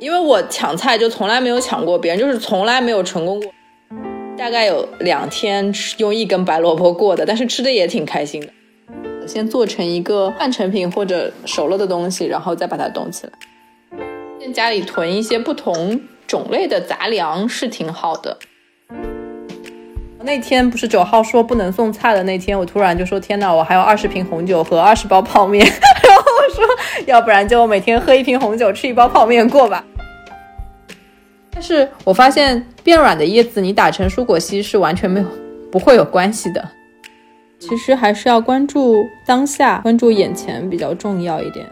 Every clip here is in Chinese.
因为我抢菜就从来没有抢过别人，就是从来没有成功过。大概有两天吃用一根白萝卜过的，但是吃的也挺开心的。先做成一个半成品或者熟了的东西，然后再把它冻起来。在家里囤一些不同种类的杂粮是挺好的。那天不是九号说不能送菜的那天，我突然就说：“天哪，我还有二十瓶红酒和二十包泡面。”我说：“要不然就每天喝一瓶红酒，吃一包泡面过吧。”但是我发现变软的叶子你打成蔬果昔是完全没有不会有关系的。其实还是要关注当下，关注眼前比较重要一点。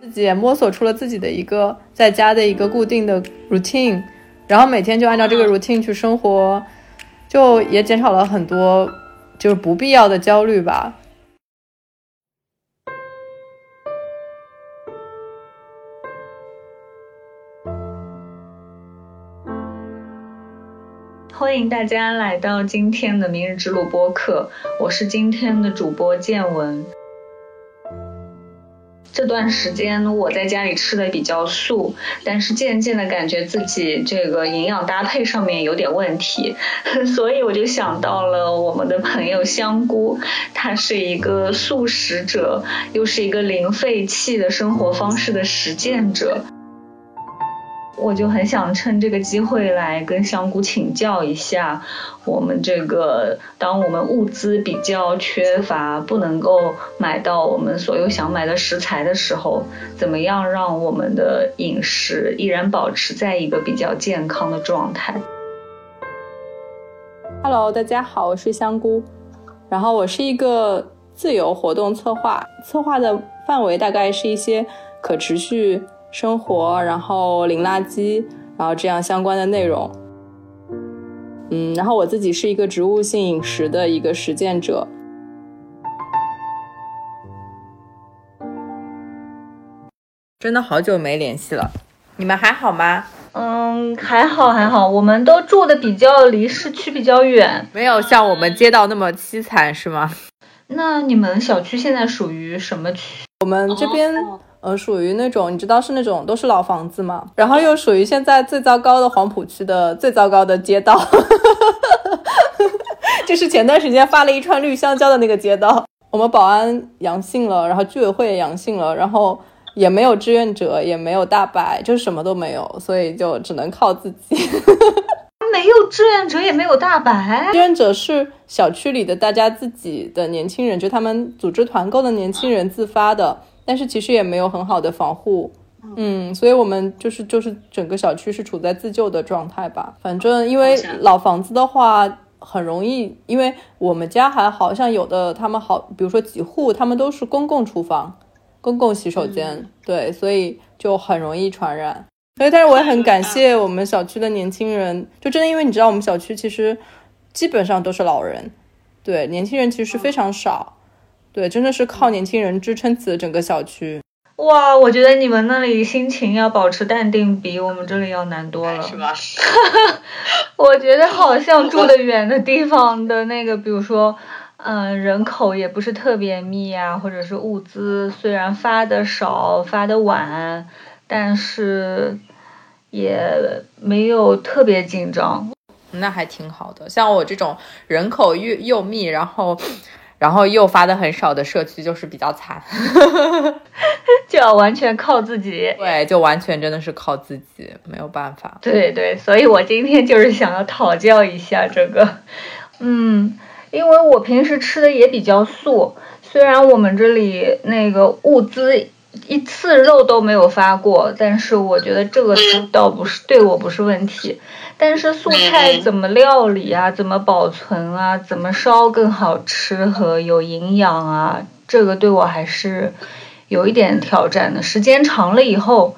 自己也摸索出了自己的一个在家的一个固定的 routine，然后每天就按照这个 routine 去生活。就也减少了很多，就是不必要的焦虑吧。欢迎大家来到今天的明日之路播客，我是今天的主播建文。这段时间我在家里吃的比较素，但是渐渐的感觉自己这个营养搭配上面有点问题，所以我就想到了我们的朋友香菇，他是一个素食者，又是一个零废弃的生活方式的实践者。我就很想趁这个机会来跟香菇请教一下，我们这个当我们物资比较缺乏，不能够买到我们所有想买的食材的时候，怎么样让我们的饮食依然保持在一个比较健康的状态？Hello，大家好，我是香菇，然后我是一个自由活动策划，策划的范围大概是一些可持续。生活，然后零垃圾，然后这样相关的内容。嗯，然后我自己是一个植物性饮食的一个实践者。真的好久没联系了，你们还好吗？嗯，还好还好，我们都住的比较离市区比较远，没有像我们街道那么凄惨，是吗？那你们小区现在属于什么区？我们这边。呃，属于那种你知道是那种都是老房子嘛，然后又属于现在最糟糕的黄浦区的最糟糕的街道，就是前段时间发了一串绿香蕉的那个街道。我们保安阳性了，然后居委会也阳性了，然后也没有志愿者，也没有大白，就是什么都没有，所以就只能靠自己。没有志愿者，也没有大白。志愿者是小区里的大家自己的年轻人，就他们组织团购的年轻人自发的。但是其实也没有很好的防护，嗯，所以我们就是就是整个小区是处在自救的状态吧。反正因为老房子的话很容易，因为我们家还好像有的他们好，比如说几户他们都是公共厨房、公共洗手间，对，所以就很容易传染。所以，但是我也很感谢我们小区的年轻人，就真的因为你知道我们小区其实基本上都是老人，对，年轻人其实非常少。对，真的是靠年轻人支撑起了整个小区。哇，我觉得你们那里心情要保持淡定，比我们这里要难多了。是吧？我觉得好像住的远的地方的那个，比如说，嗯，人口也不是特别密啊，或者是物资虽然发的少、发的晚，但是也没有特别紧张。那还挺好的。像我这种人口又又密，然后。然后又发的很少的社区就是比较惨，就要完全靠自己。对，就完全真的是靠自己，没有办法。对对，所以我今天就是想要讨教一下这个，嗯，因为我平时吃的也比较素，虽然我们这里那个物资一次肉都没有发过，但是我觉得这个倒不是对我不是问题。但是素菜怎么料理啊？怎么保存啊？怎么烧更好吃和有营养啊？这个对我还是有一点挑战的。时间长了以后，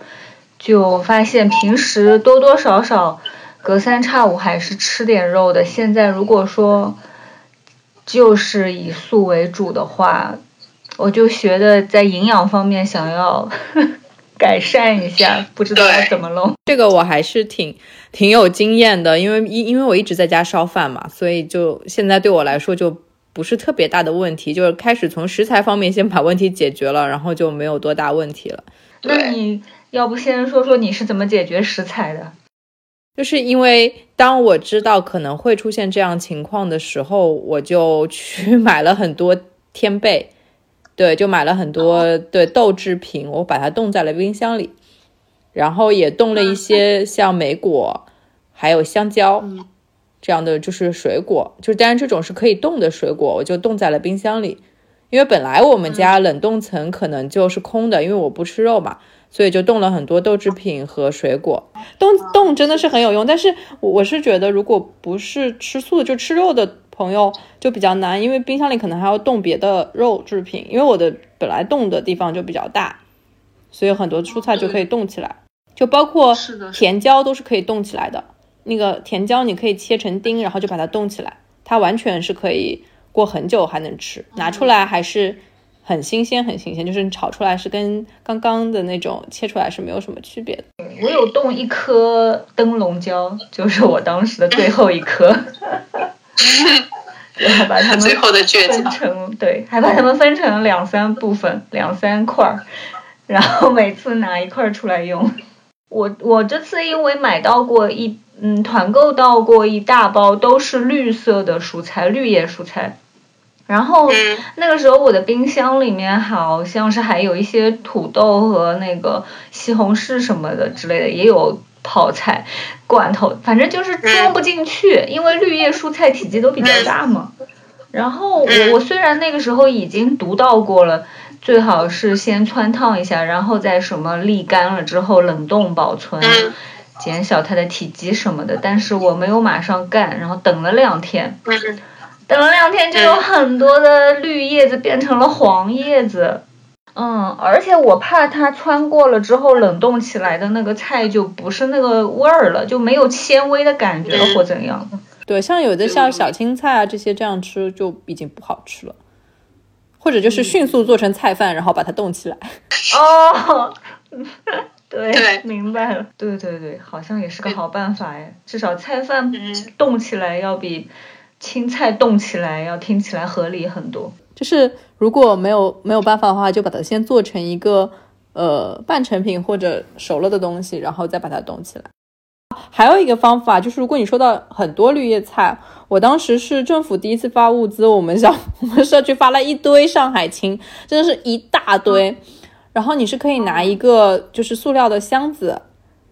就发现平时多多少少隔三差五还是吃点肉的。现在如果说就是以素为主的话，我就学的在营养方面想要。改善一下，不知道要怎么弄。这个我还是挺挺有经验的，因为因因为我一直在家烧饭嘛，所以就现在对我来说就不是特别大的问题，就是开始从食材方面先把问题解决了，然后就没有多大问题了。那你要不先说说你是怎么解决食材的？就是因为当我知道可能会出现这样情况的时候，我就去 买了很多天贝，对，就买了很多对豆制品，我把它冻在了冰箱里，然后也冻了一些像莓果，还有香蕉这样的就是水果，就是当然这种是可以冻的水果，我就冻在了冰箱里，因为本来我们家冷冻层可能就是空的，因为我不吃肉嘛。所以就冻了很多豆制品和水果，冻冻真的是很有用。但是我是觉得，如果不是吃素的，就吃肉的朋友就比较难，因为冰箱里可能还要冻别的肉制品。因为我的本来冻的地方就比较大，所以很多蔬菜就可以冻起来，就包括甜椒都是可以冻起来的。那个甜椒你可以切成丁，然后就把它冻起来，它完全是可以过很久还能吃，拿出来还是。很新鲜，很新鲜，就是你炒出来是跟刚刚的那种切出来是没有什么区别的。我有冻一颗灯笼椒，就是我当时的最后一颗，然后把它们最后的倔强分成对，还把它们分成两三部分，两三块儿，然后每次拿一块儿出来用。我我这次因为买到过一嗯团购到过一大包都是绿色的蔬菜，绿叶蔬菜。然后那个时候我的冰箱里面好像是还有一些土豆和那个西红柿什么的之类的，也有泡菜罐头，反正就是装不进去，因为绿叶蔬菜体积都比较大嘛。然后我我虽然那个时候已经读到过了，最好是先汆烫一下，然后再什么沥干了之后冷冻保存，减小它的体积什么的，但是我没有马上干，然后等了两天。等了两天，就有很多的绿叶子变成了黄叶子，嗯，而且我怕它穿过了之后冷冻起来的那个菜就不是那个味儿了，就没有纤维的感觉了或怎样。对，像有的像小青菜啊这些这样吃就已经不好吃了，或者就是迅速做成菜饭，然后把它冻起来。哦，对，明白了。对对对，好像也是个好办法哎，至少菜饭冻起来要比。青菜冻起来要听起来合理很多，就是如果没有没有办法的话，就把它先做成一个呃半成品或者熟了的东西，然后再把它冻起来。还有一个方法就是，如果你收到很多绿叶菜，我当时是政府第一次发物资，我们小我们社区发了一堆上海青，真的是一大堆。然后你是可以拿一个就是塑料的箱子，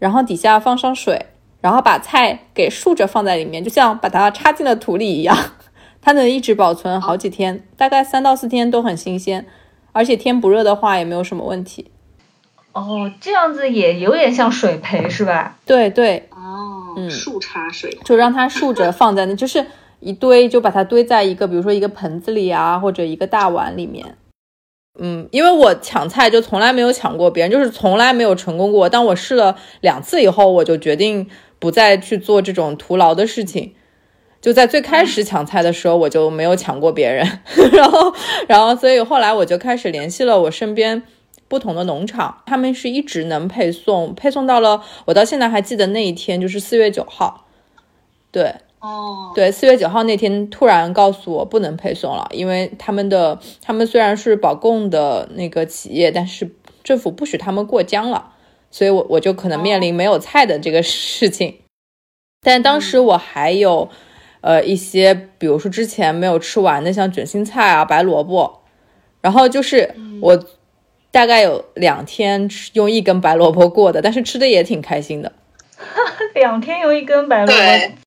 然后底下放上水。然后把菜给竖着放在里面，就像把它插进了土里一样，它能一直保存好几天，大概三到四天都很新鲜，而且天不热的话也没有什么问题。哦，这样子也有点像水培是吧？对对。哦，嗯，竖插水，就让它竖着放在那，就是一堆，就把它堆在一个，比如说一个盆子里啊，或者一个大碗里面。嗯，因为我抢菜就从来没有抢过别人，就是从来没有成功过。当我试了两次以后，我就决定。不再去做这种徒劳的事情，就在最开始抢菜的时候，我就没有抢过别人，然后，然后，所以后来我就开始联系了我身边不同的农场，他们是一直能配送，配送到了我到现在还记得那一天，就是四月九号，对，哦，对，四月九号那天突然告诉我不能配送了，因为他们的他们虽然是保供的那个企业，但是政府不许他们过江了。所以，我我就可能面临没有菜的这个事情，但当时我还有，呃，一些，比如说之前没有吃完的，像卷心菜啊、白萝卜，然后就是我大概有两天用一根白萝卜过的，但是吃的也挺开心的。两天用一根白萝卜。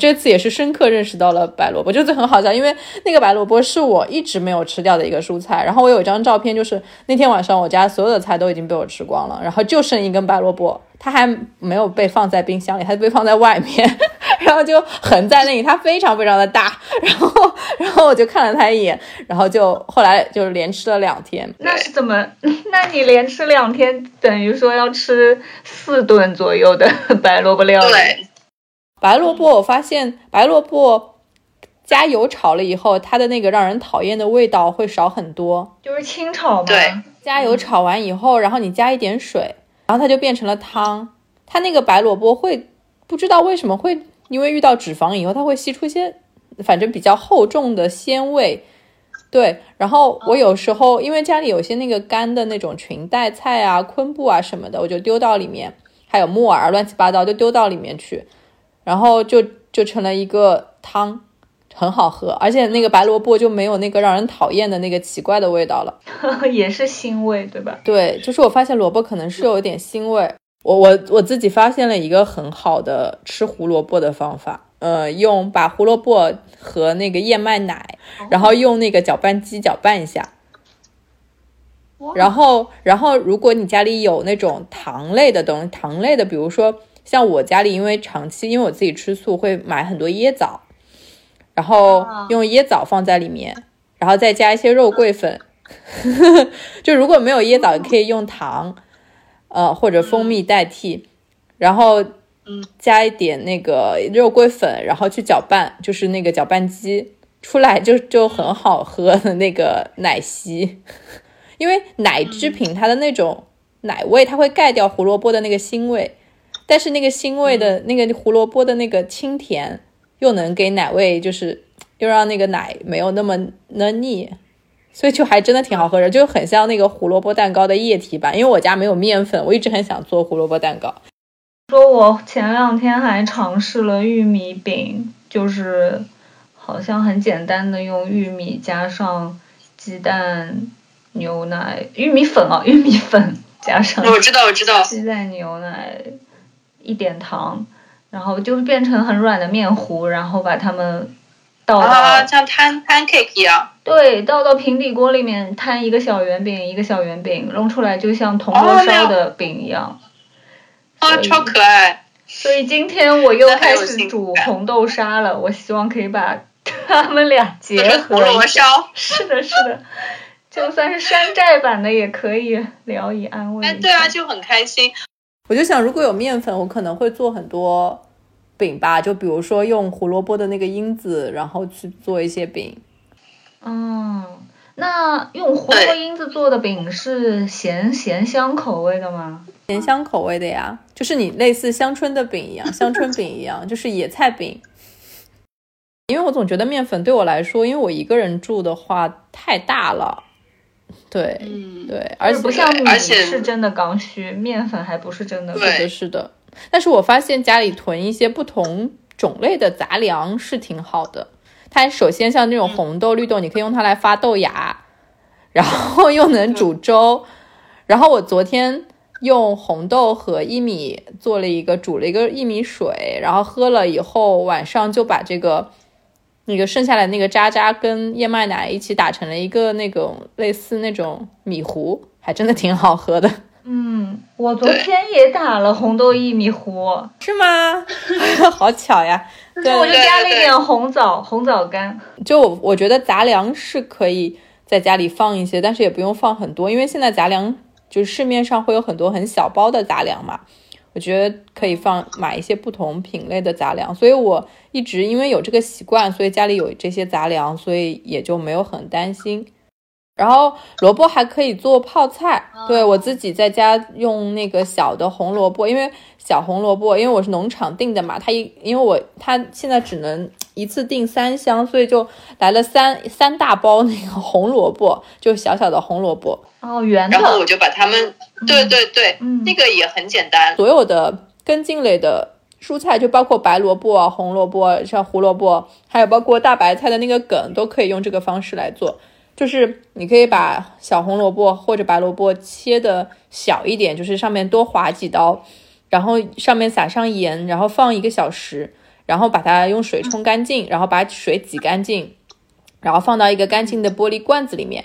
这次也是深刻认识到了白萝卜，就是很好笑，因为那个白萝卜是我一直没有吃掉的一个蔬菜。然后我有一张照片，就是那天晚上我家所有的菜都已经被我吃光了，然后就剩一根白萝卜，它还没有被放在冰箱里，它被放在外面，然后就横在那里，它非常非常的大。然后，然后我就看了它一眼，然后就后来就是连吃了两天。那是怎么？那你连吃两天，等于说要吃四顿左右的白萝卜料理。白萝卜，我发现白萝卜加油炒了以后，它的那个让人讨厌的味道会少很多。就是清炒吗？对，加油炒完以后，然后你加一点水，然后它就变成了汤。它那个白萝卜会不知道为什么会，因为遇到脂肪以后，它会吸出一些反正比较厚重的鲜味。对，然后我有时候因为家里有些那个干的那种裙带菜啊、昆布啊什么的，我就丢到里面，还有木耳乱七八糟就丢到里面去，然后就就成了一个汤，很好喝，而且那个白萝卜就没有那个让人讨厌的那个奇怪的味道了，也是腥味对吧？对，就是我发现萝卜可能是有一点腥味。我我我自己发现了一个很好的吃胡萝卜的方法，呃，用把胡萝卜和那个燕麦奶，然后用那个搅拌机搅拌一下，然后然后如果你家里有那种糖类的东西，糖类的，比如说像我家里，因为长期因为我自己吃素，会买很多椰枣，然后用椰枣放在里面，然后再加一些肉桂粉，就如果没有椰枣，可以用糖。呃，或者蜂蜜代替，然后加一点那个肉桂粉，然后去搅拌，就是那个搅拌机出来就就很好喝的那个奶昔，因为奶制品它的那种奶味，它会盖掉胡萝卜的那个腥味，但是那个腥味的那个胡萝卜的那个清甜，又能给奶味，就是又让那个奶没有那么那腻。所以就还真的挺好喝的，就很像那个胡萝卜蛋糕的液体版。因为我家没有面粉，我一直很想做胡萝卜蛋糕。说我前两天还尝试了玉米饼，就是好像很简单的用玉米加上鸡蛋、牛奶、玉米粉啊，玉米粉加上我知道我知道鸡蛋、牛奶一点糖，然后就变成很软的面糊，然后把它们倒。啊，像摊 pancake 一样。对，倒到平底锅里面摊一个小圆饼，一个小圆饼，弄出来就像铜锣烧的饼一样。啊，超可爱！所以今天我又开始煮红豆沙了，我希望可以把它们俩结合。铜锅烧。是的，是的，就算是山寨版的也可以聊以安慰。哎，对啊，就很开心。我就想，如果有面粉，我可能会做很多。饼吧，就比如说用胡萝卜的那个因子，然后去做一些饼。嗯，那用胡萝卜因子做的饼是咸咸香口味的吗？咸香口味的呀，就是你类似香椿的饼一样，香椿饼一样，就是野菜饼。因为我总觉得面粉对我来说，因为我一个人住的话太大了。对，嗯，对，而且不像米是真的刚需，面粉还不是真的。是的，是的。但是我发现家里囤一些不同种类的杂粮是挺好的。它首先像那种红豆、绿豆，你可以用它来发豆芽，然后又能煮粥。然后我昨天用红豆和薏米做了一个煮了一个薏米水，然后喝了以后，晚上就把这个那个剩下来那个渣渣跟燕麦奶一起打成了一个那种类似那种米糊，还真的挺好喝的。嗯，我昨天也打了红豆薏米糊，是吗？好巧呀！对，我就加了一点红枣，红枣干。就我觉得杂粮是可以在家里放一些，但是也不用放很多，因为现在杂粮就是市面上会有很多很小包的杂粮嘛。我觉得可以放买一些不同品类的杂粮，所以我一直因为有这个习惯，所以家里有这些杂粮，所以也就没有很担心。然后萝卜还可以做泡菜，对我自己在家用那个小的红萝卜，因为小红萝卜，因为我是农场订的嘛，它一因为我它现在只能一次订三箱，所以就来了三三大包那个红萝卜，就小小的红萝卜哦，圆的。然后我就把它们，对对对，那个也很简单。所有的根茎类的蔬菜，就包括白萝卜、红萝卜、像胡萝卜，还有包括大白菜的那个梗，都可以用这个方式来做。就是你可以把小红萝卜或者白萝卜切的小一点，就是上面多划几刀，然后上面撒上盐，然后放一个小时，然后把它用水冲干净，然后把水挤干净，然后放到一个干净的玻璃罐子里面，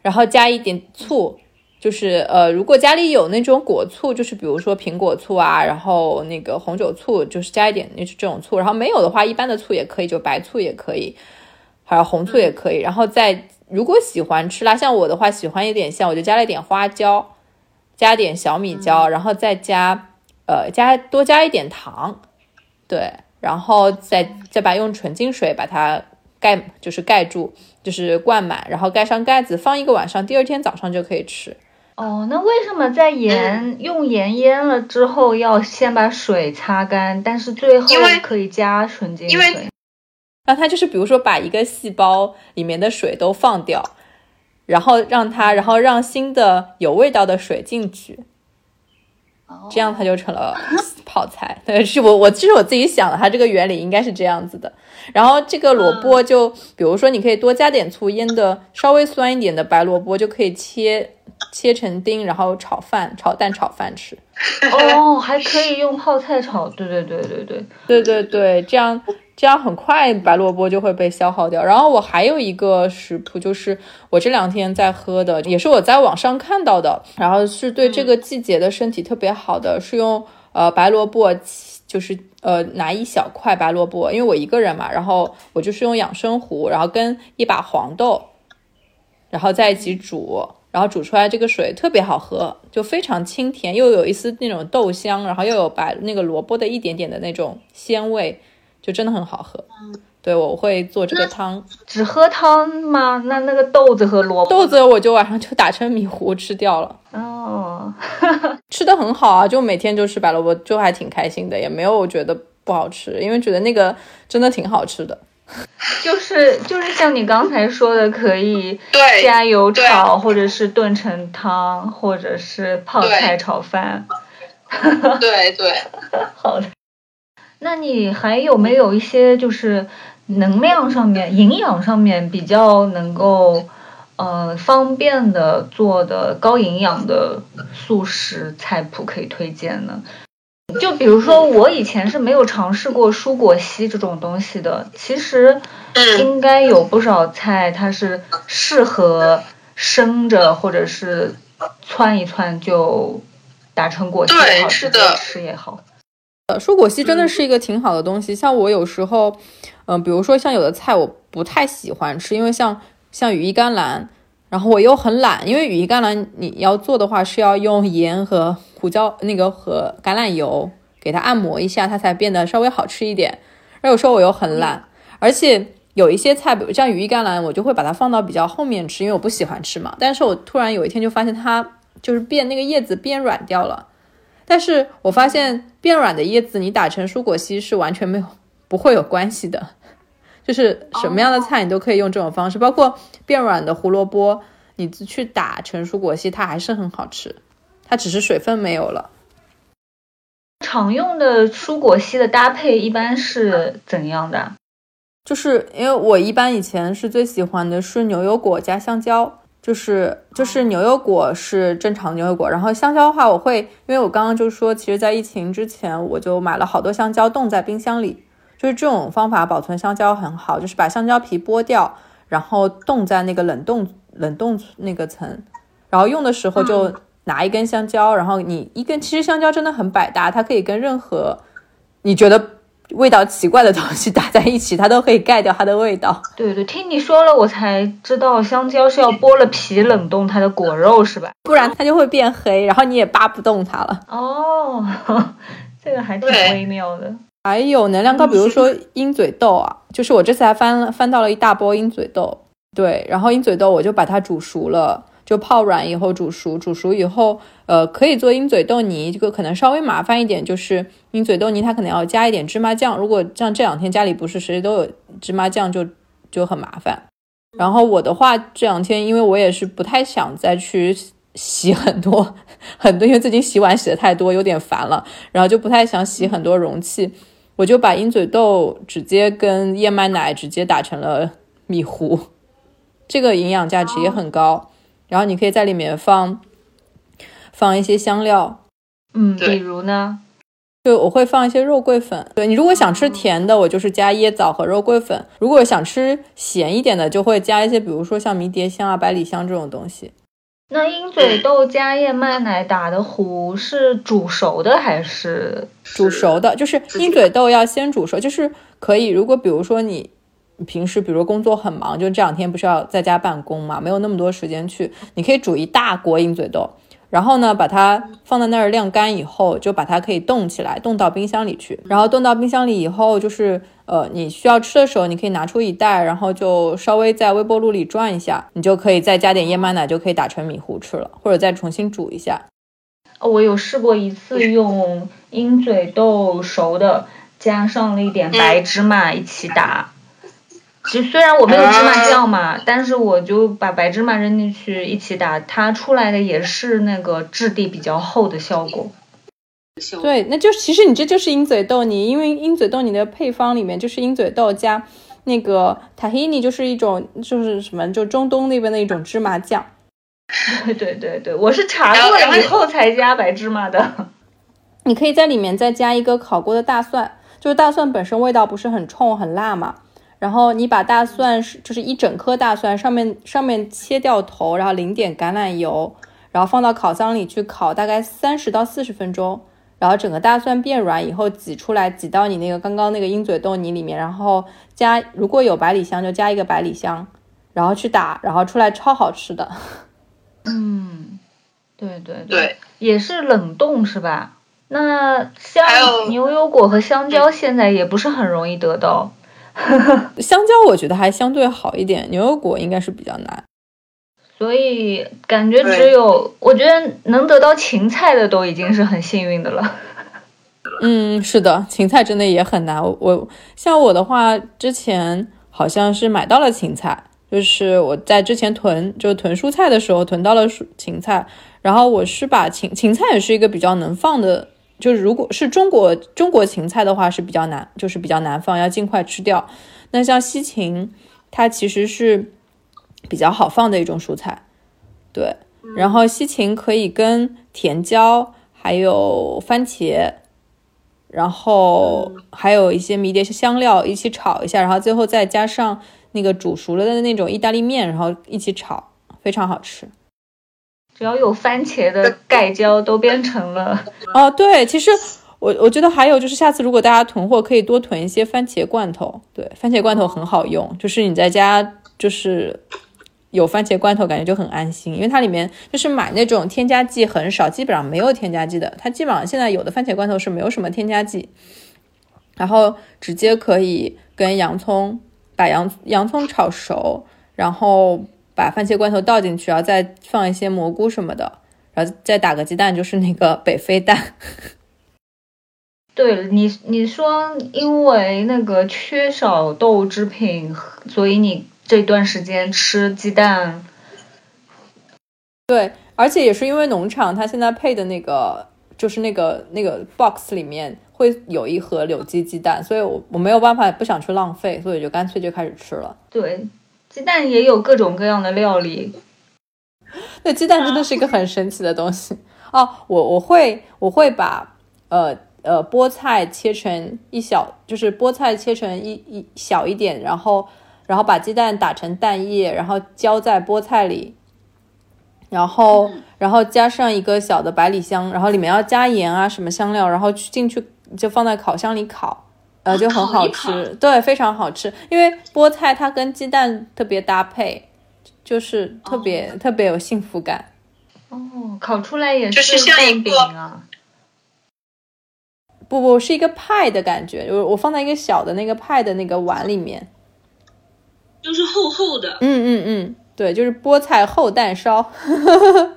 然后加一点醋，就是呃，如果家里有那种果醋，就是比如说苹果醋啊，然后那个红酒醋，就是加一点那这种醋，然后没有的话，一般的醋也可以，就白醋也可以，还有红醋也可以，然后再。如果喜欢吃辣，像我的话喜欢一点香，我就加了一点花椒，加点小米椒，然后再加呃加多加一点糖，对，然后再再把用纯净水把它盖，就是盖住，就是灌满，然后盖上盖子，放一个晚上，第二天早上就可以吃。哦，那为什么在盐用盐腌了之后要先把水擦干，但是最后可以加纯净水？那它就是比如说把一个细胞里面的水都放掉，然后让它，然后让新的有味道的水进去，这样它就成了泡菜。对，是我我其实我自己想的，它这个原理应该是这样子的。然后这个萝卜就比如说你可以多加点醋，腌的稍微酸一点的白萝卜就可以切切成丁，然后炒饭、炒蛋、炒饭吃。哦，还可以用泡菜炒，对对对对对对对对，这样。这样很快白萝卜就会被消耗掉。然后我还有一个食谱，就是我这两天在喝的，也是我在网上看到的，然后是对这个季节的身体特别好的，是用呃白萝卜，就是呃拿一小块白萝卜，因为我一个人嘛，然后我就是用养生壶，然后跟一把黄豆，然后在一起煮，然后煮出来这个水特别好喝，就非常清甜，又有一丝那种豆香，然后又有白那个萝卜的一点点的那种鲜味。就真的很好喝，对我会做这个汤。只喝汤吗？那那个豆子和萝卜？豆子我就晚上就打成米糊吃掉了。哦，吃的很好啊，就每天就吃白萝卜，就还挺开心的，也没有觉得不好吃，因为觉得那个真的挺好吃的。就是就是像你刚才说的，可以加油炒，或者是炖成汤，或者是泡菜炒饭。对对，好的。那你还有没有一些就是能量上面、营养上面比较能够呃方便的做的高营养的素食菜谱可以推荐呢？就比如说我以前是没有尝试过蔬果昔这种东西的，其实应该有不少菜它是适合生着或者是汆一汆就打成果昔也好，吃也好。呃，蔬果昔真的是一个挺好的东西。像我有时候，嗯，比如说像有的菜我不太喜欢吃，因为像像羽衣甘蓝，然后我又很懒，因为羽衣甘蓝你要做的话是要用盐和胡椒那个和橄榄油给它按摩一下，它才变得稍微好吃一点。而有时候我又很懒，而且有一些菜，比如像羽衣甘蓝，我就会把它放到比较后面吃，因为我不喜欢吃嘛。但是我突然有一天就发现它就是变那个叶子变软掉了。但是我发现变软的叶子，你打成蔬果稀是完全没有不会有关系的，就是什么样的菜你都可以用这种方式，包括变软的胡萝卜，你去打成蔬果稀，它还是很好吃，它只是水分没有了。常用的蔬果稀的搭配一般是怎样的？就是因为我一般以前是最喜欢的是牛油果加香蕉。就是就是牛油果是正常牛油果，然后香蕉的话，我会因为我刚刚就说，其实，在疫情之前，我就买了好多香蕉冻在冰箱里，就是这种方法保存香蕉很好，就是把香蕉皮剥掉，然后冻在那个冷冻冷冻那个层，然后用的时候就拿一根香蕉，然后你一根，其实香蕉真的很百搭，它可以跟任何你觉得。味道奇怪的东西打在一起，它都可以盖掉它的味道。对对，听你说了，我才知道香蕉是要剥了皮冷冻它的果肉是吧？不然它就会变黑，然后你也扒不动它了。哦，这个还挺微妙的。还有能量高，比如说鹰嘴豆啊，就是我这次还翻了翻到了一大波鹰嘴豆。对，然后鹰嘴豆我就把它煮熟了。就泡软以后煮熟，煮熟以后，呃，可以做鹰嘴豆泥，这个可能稍微麻烦一点，就是鹰嘴豆泥它可能要加一点芝麻酱。如果像这两天家里不是谁都有芝麻酱，就就很麻烦。然后我的话，这两天因为我也是不太想再去洗很多 很多，因为最近洗碗洗的太多，有点烦了，然后就不太想洗很多容器，我就把鹰嘴豆直接跟燕麦奶直接打成了米糊，这个营养价值也很高。然后你可以在里面放放一些香料，嗯，比如呢，就我会放一些肉桂粉。对你如果想吃甜的，我就是加椰枣和肉桂粉；如果想吃咸一点的，就会加一些，比如说像迷迭香啊、百里香这种东西。那鹰嘴豆加燕麦奶打的糊是煮熟的还是煮熟的？就是鹰嘴豆要先煮熟，就是可以。如果比如说你。平时比如工作很忙，就这两天不是要在家办公嘛，没有那么多时间去。你可以煮一大锅鹰嘴豆，然后呢，把它放在那儿晾干以后，就把它可以冻起来，冻到冰箱里去。然后冻到冰箱里以后，就是呃，你需要吃的时候，你可以拿出一袋，然后就稍微在微波炉里转一下，你就可以再加点燕麦奶，就可以打成米糊吃了，或者再重新煮一下。我有试过一次用鹰嘴豆熟的，加上了一点白芝麻一起打。其实虽然我没有芝麻酱嘛，但是我就把白芝麻扔进去一起打，它出来的也是那个质地比较厚的效果。对，那就其实你这就是鹰嘴豆泥，因为鹰嘴豆泥的配方里面就是鹰嘴豆加那个塔希尼，就是一种就是什么，就中东那边的一种芝麻酱。对对对对，我是查过了以后才加白芝麻的。你可以在里面再加一个烤过的大蒜，就是大蒜本身味道不是很冲很辣嘛。然后你把大蒜是就是一整颗大蒜上面上面切掉头，然后淋点橄榄油，然后放到烤箱里去烤大概三十到四十分钟。然后整个大蒜变软以后挤出来，挤到你那个刚刚那个鹰嘴豆泥里面，然后加如果有百里香就加一个百里香，然后去打，然后出来超好吃的。嗯，对对对，也是冷冻是吧？那香牛油果和香蕉现在也不是很容易得到。香蕉我觉得还相对好一点，牛油果应该是比较难。所以感觉只有我觉得能得到芹菜的都已经是很幸运的了。嗯，是的，芹菜真的也很难。我像我的话，之前好像是买到了芹菜。就是我在之前囤，就囤蔬菜的时候囤到了蔬芹菜，然后我是把芹芹菜也是一个比较能放的，就是如果是中国中国芹菜的话是比较难，就是比较难放，要尽快吃掉。那像西芹，它其实是比较好放的一种蔬菜，对。然后西芹可以跟甜椒，还有番茄，然后还有一些迷迭香料一起炒一下，然后最后再加上。那个煮熟了的那种意大利面，然后一起炒，非常好吃。只要有番茄的盖浇，都变成了哦。对，其实我我觉得还有就是，下次如果大家囤货，可以多囤一些番茄罐头。对，番茄罐头很好用，就是你在家就是有番茄罐头，感觉就很安心，因为它里面就是买那种添加剂很少，基本上没有添加剂的。它基本上现在有的番茄罐头是没有什么添加剂，然后直接可以跟洋葱。把洋洋葱炒熟，然后把番茄罐头倒进去，然后再放一些蘑菇什么的，然后再打个鸡蛋，就是那个北非蛋。对了，你你说因为那个缺少豆制品，所以你这段时间吃鸡蛋。对，而且也是因为农场它现在配的那个，就是那个那个 box 里面。会有一盒柳鸡鸡蛋，所以我我没有办法，不想去浪费，所以就干脆就开始吃了。对，鸡蛋也有各种各样的料理。那鸡蛋真的是一个很神奇的东西哦。我我会我会把呃呃菠菜切成一小，就是菠菜切成一一小一点，然后然后把鸡蛋打成蛋液，然后浇在菠菜里，然后然后加上一个小的百里香，然后里面要加盐啊什么香料，然后去进去。就放在烤箱里烤，呃，就很好吃，对，非常好吃。因为菠菜它跟鸡蛋特别搭配，就是特别特别有幸福感。哦，烤出来也是像蛋饼啊？不不，是一个派的感觉。我我放在一个小的那个派的那个碗里面，就是厚厚的。嗯嗯嗯，对，就是菠菜厚蛋烧。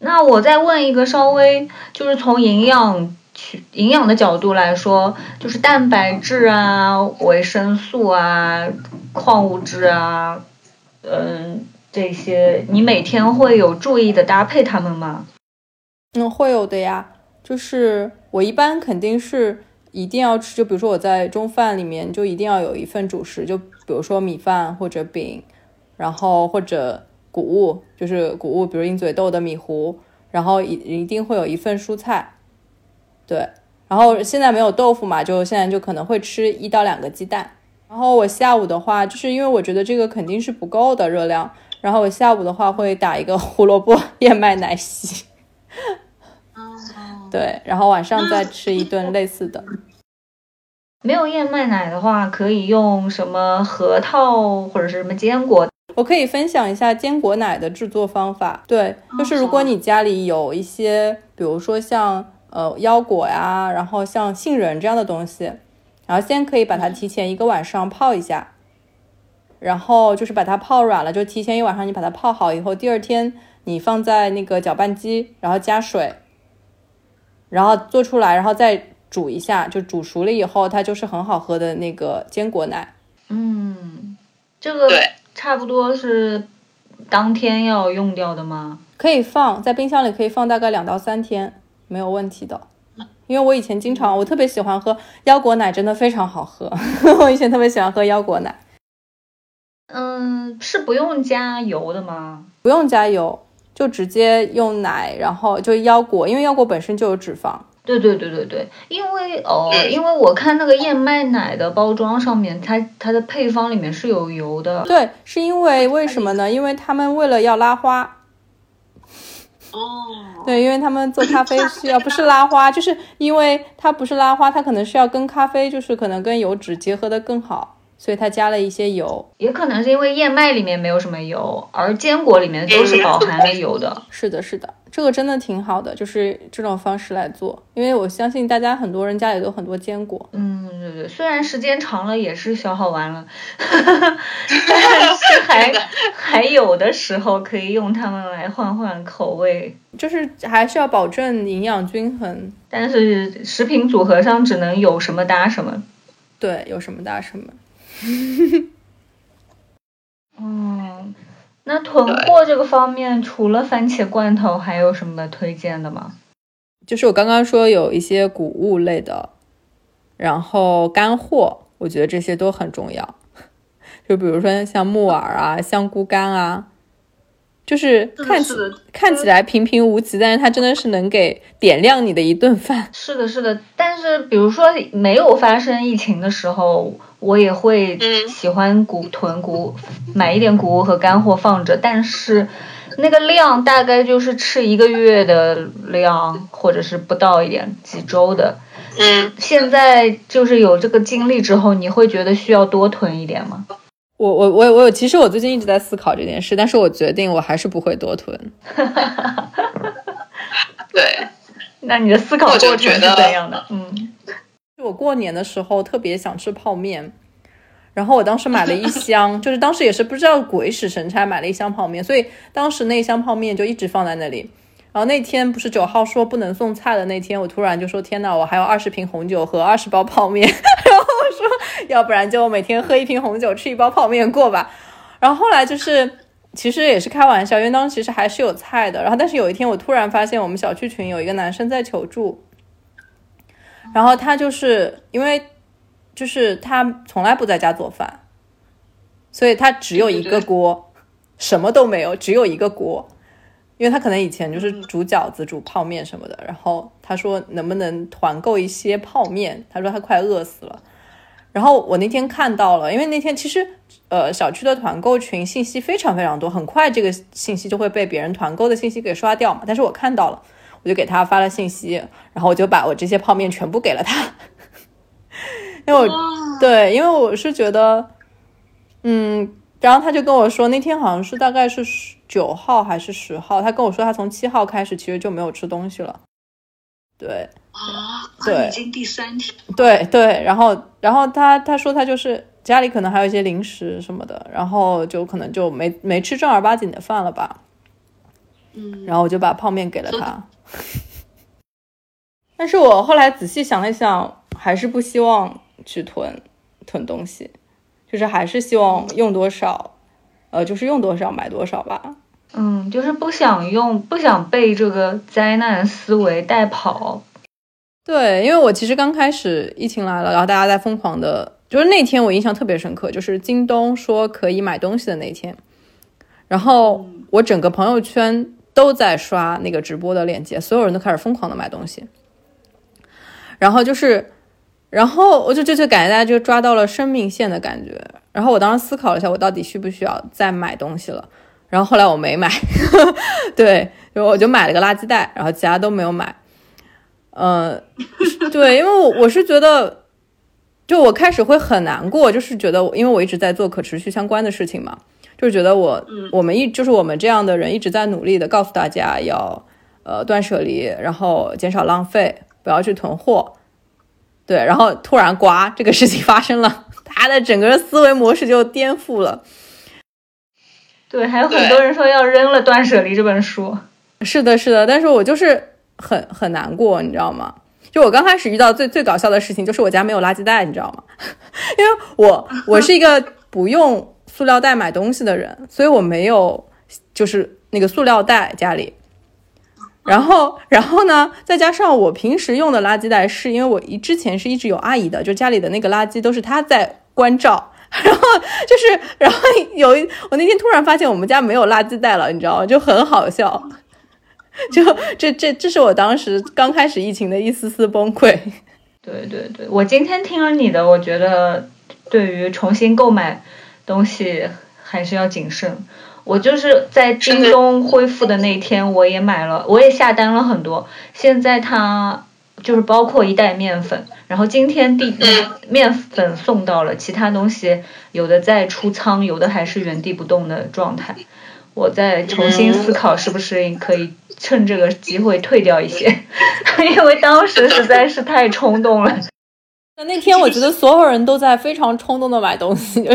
那我再问一个，稍微就是从营养。去营养的角度来说，就是蛋白质啊、维生素啊、矿物质啊，嗯，这些你每天会有注意的搭配它们吗？嗯，会有的呀。就是我一般肯定是一定要吃，就比如说我在中饭里面就一定要有一份主食，就比如说米饭或者饼，然后或者谷物，就是谷物，比如鹰嘴豆的米糊，然后一一定会有一份蔬菜。对，然后现在没有豆腐嘛，就现在就可能会吃一到两个鸡蛋。然后我下午的话，就是因为我觉得这个肯定是不够的热量，然后我下午的话会打一个胡萝卜燕麦奶昔。对，然后晚上再吃一顿类似的。没有燕麦奶的话，可以用什么核桃或者是什么坚果？我可以分享一下坚果奶的制作方法。对，就是如果你家里有一些，比如说像。呃，腰果呀，然后像杏仁这样的东西，然后先可以把它提前一个晚上泡一下，然后就是把它泡软了，就提前一晚上你把它泡好以后，第二天你放在那个搅拌机，然后加水，然后做出来，然后再煮一下，就煮熟了以后，它就是很好喝的那个坚果奶。嗯。这个差不多是当天要用掉的吗？可以放在冰箱里，可以放大概两到三天，没有问题的。因为我以前经常，我特别喜欢喝腰果奶，真的非常好喝。我以前特别喜欢喝腰果奶。嗯，是不用加油的吗？不用加油，就直接用奶，然后就腰果，因为腰果本身就有脂肪。对对对对对，因为哦，因为我看那个燕麦奶的包装上面，它它的配方里面是有油的。对，是因为为什么呢？因为他们为了要拉花。哦，对，因为他们做咖啡需要不是拉花，就是因为它不是拉花，它可能是要跟咖啡，就是可能跟油脂结合的更好，所以它加了一些油。也可能是因为燕麦里面没有什么油，而坚果里面都是饱含了油的。是的，是的，这个真的挺好的，就是这种方式来做，因为我相信大家很多人家里都很多坚果。嗯，对对，虽然时间长了也是消耗完了，但是还 还有的时候可以用它们来换换口味，就是还是要保证营养均衡。但是食品组合上只能有什么搭什么。对，有什么搭什么。嗯，那囤货这个方面，除了番茄罐头，还有什么推荐的吗？就是我刚刚说有一些谷物类的，然后干货，我觉得这些都很重要。就比如说像木耳啊、香菇干啊，就是看起看起来平平无奇，但是它真的是能给点亮你的一顿饭。是的，是的。但是比如说没有发生疫情的时候，我也会喜欢谷囤谷，买一点谷物和干货放着，但是那个量大概就是吃一个月的量，或者是不到一点几周的。嗯。现在就是有这个经历之后，你会觉得需要多囤一点吗？我我我我有，其实我最近一直在思考这件事，但是我决定我还是不会多囤。对，那你的思考过程是怎样的？嗯，我过年的时候特别想吃泡面，然后我当时买了一箱，就是当时也是不知道鬼使神差买了一箱泡面，所以当时那一箱泡面就一直放在那里。然后那天不是九号说不能送菜的那天，我突然就说天呐，我还有二十瓶红酒和二十包泡面，然后我说要不然就每天喝一瓶红酒，吃一包泡面过吧。然后后来就是其实也是开玩笑，因为当时其实还是有菜的。然后但是有一天我突然发现我们小区群有一个男生在求助，然后他就是因为就是他从来不在家做饭，所以他只有一个锅，什么都没有，只有一个锅。因为他可能以前就是煮饺子、煮泡面什么的，然后他说能不能团购一些泡面？他说他快饿死了。然后我那天看到了，因为那天其实呃小区的团购群信息非常非常多，很快这个信息就会被别人团购的信息给刷掉嘛。但是我看到了，我就给他发了信息，然后我就把我这些泡面全部给了他，因为我对，因为我是觉得，嗯。然后他就跟我说，那天好像是大概是九号还是十号，他跟我说他从七号开始其实就没有吃东西了。对啊，对，已经第三天。对对，然后然后他他说他就是家里可能还有一些零食什么的，然后就可能就没没吃正儿八经的饭了吧。嗯，然后我就把泡面给了他。但是我后来仔细想了想，还是不希望去囤囤东西。就是还是希望用多少，呃，就是用多少买多少吧。嗯，就是不想用，不想被这个灾难思维带跑。对，因为我其实刚开始疫情来了，然后大家在疯狂的，就是那天我印象特别深刻，就是京东说可以买东西的那天，然后我整个朋友圈都在刷那个直播的链接，所有人都开始疯狂的买东西，然后就是。然后我就就就感觉大家就抓到了生命线的感觉。然后我当时思考了一下，我到底需不需要再买东西了。然后后来我没买，对，我就买了个垃圾袋，然后其他都没有买。嗯，对，因为我我是觉得，就我开始会很难过，就是觉得，因为我一直在做可持续相关的事情嘛，就是觉得我我们一就是我们这样的人一直在努力的告诉大家要呃断舍离，然后减少浪费，不要去囤货。对，然后突然呱，这个事情发生了，他的整个思维模式就颠覆了。对，还有很多人说要扔了《断舍离》这本书。是的，是的，但是我就是很很难过，你知道吗？就我刚开始遇到最最搞笑的事情，就是我家没有垃圾袋，你知道吗？因为我我是一个不用塑料袋买东西的人，所以我没有就是那个塑料袋家里。然后，然后呢，再加上我平时用的垃圾袋，是因为我一之前是一直有阿姨的，就家里的那个垃圾都是她在关照。然后就是，然后有一我那天突然发现我们家没有垃圾袋了，你知道吗？就很好笑。就这这这是我当时刚开始疫情的一丝丝崩溃。对对对，我今天听了你的，我觉得对于重新购买东西还是要谨慎。我就是在京东恢复的那天，我也买了，我也下单了很多。现在它就是包括一袋面粉，然后今天第面粉送到了，其他东西有的在出仓，有的还是原地不动的状态。我再重新思考是不是可以。趁这个机会退掉一些，因为当时实在是太冲动了。那那天我觉得所有人都在非常冲动的买东西。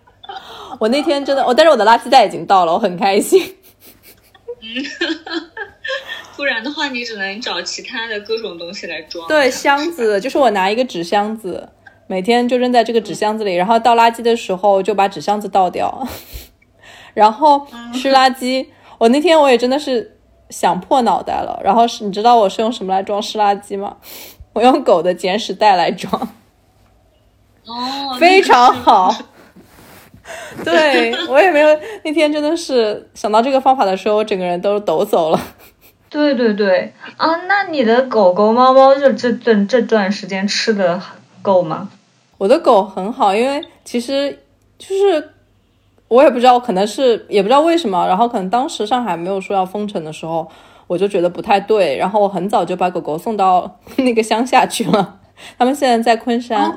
我那天真的，我但是我的垃圾袋已经到了，我很开心。嗯 不然的话，你只能找其他的各种东西来装。对，箱子就是我拿一个纸箱子，每天就扔在这个纸箱子里，然后倒垃圾的时候就把纸箱子倒掉。然后湿垃圾，我那天我也真的是。想破脑袋了，然后是，你知道我是用什么来装湿垃圾吗？我用狗的捡屎袋来装，哦，非常好。对我也没有，那天真的是想到这个方法的时候，我整个人都抖擞了。对对对，啊，那你的狗狗猫猫就这这这段时间吃的够吗？我的狗很好，因为其实就是。我也不知道，可能是也不知道为什么，然后可能当时上海没有说要封城的时候，我就觉得不太对，然后我很早就把狗狗送到 那个乡下去了。他们现在在昆山，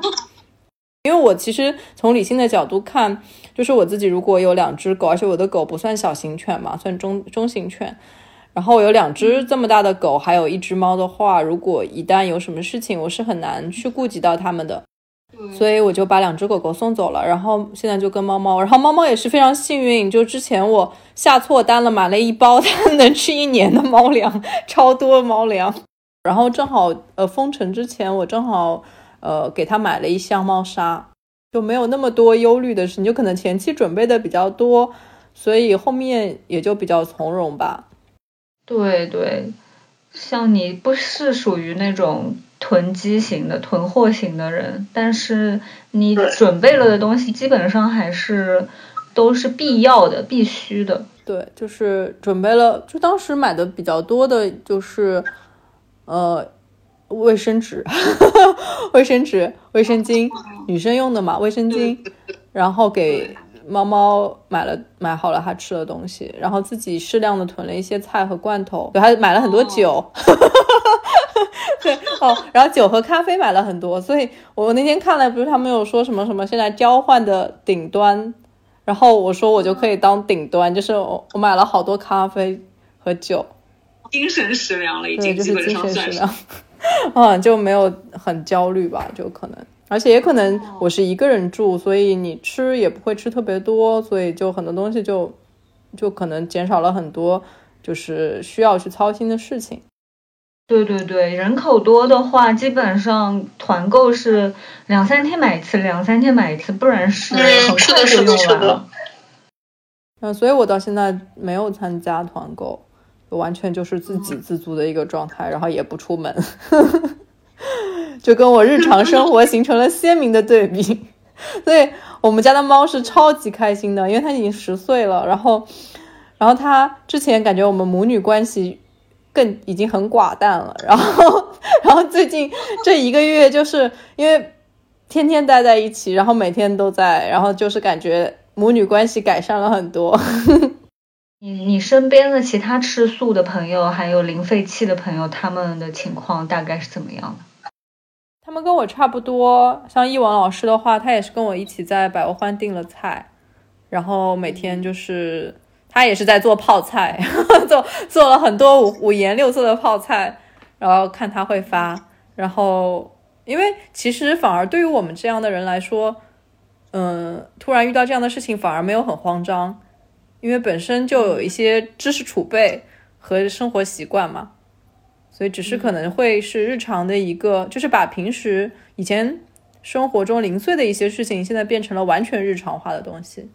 因为我其实从理性的角度看，就是我自己如果有两只狗，而且我的狗不算小型犬嘛，算中中型犬，然后我有两只这么大的狗，还有一只猫的话，如果一旦有什么事情，我是很难去顾及到它们的。所以我就把两只狗狗送走了，然后现在就跟猫猫，然后猫猫也是非常幸运，就之前我下错单了，买了一包它能吃一年的猫粮，超多猫粮，然后正好呃封城之前，我正好呃给它买了一箱猫砂，就没有那么多忧虑的事你，就可能前期准备的比较多，所以后面也就比较从容吧。对对，像你不是属于那种。囤积型的、囤货型的人，但是你准备了的东西基本上还是都是必要的、必须的。对，就是准备了，就当时买的比较多的就是呃卫生纸、卫生纸、卫生巾，女生用的嘛，卫生巾，然后给。猫猫买了买好了它吃的东西，然后自己适量的囤了一些菜和罐头，对，还买了很多酒，对 哦，然后酒和咖啡买了很多，所以我那天看了，不是他们有说什么什么现在交换的顶端，然后我说我就可以当顶端，就是我我买了好多咖啡和酒，精神食粮了已经基本上算是，嗯，就没有很焦虑吧，就可能。而且也可能我是一个人住，所以你吃也不会吃特别多，所以就很多东西就就可能减少了很多，就是需要去操心的事情。对对对，人口多的话，基本上团购是两三天买一次，两三天买一次，不然是很快就用完了。嗯，所以我到现在没有参加团购，完全就是自给自足的一个状态，然后也不出门。就跟我日常生活形成了鲜明的对比，所以我们家的猫是超级开心的，因为它已经十岁了。然后，然后它之前感觉我们母女关系更已经很寡淡了。然后，然后最近这一个月，就是因为天天待在一起，然后每天都在，然后就是感觉母女关系改善了很多。你你身边的其他吃素的朋友，还有零废弃的朋友，他们的情况大概是怎么样的？他们跟我差不多，像易文老师的话，他也是跟我一起在百欧欢订了菜，然后每天就是他也是在做泡菜，做做了很多五五颜六色的泡菜，然后看他会发，然后因为其实反而对于我们这样的人来说，嗯，突然遇到这样的事情反而没有很慌张，因为本身就有一些知识储备和生活习惯嘛。所以只是可能会是日常的一个，就是把平时以前生活中零碎的一些事情，现在变成了完全日常化的东西。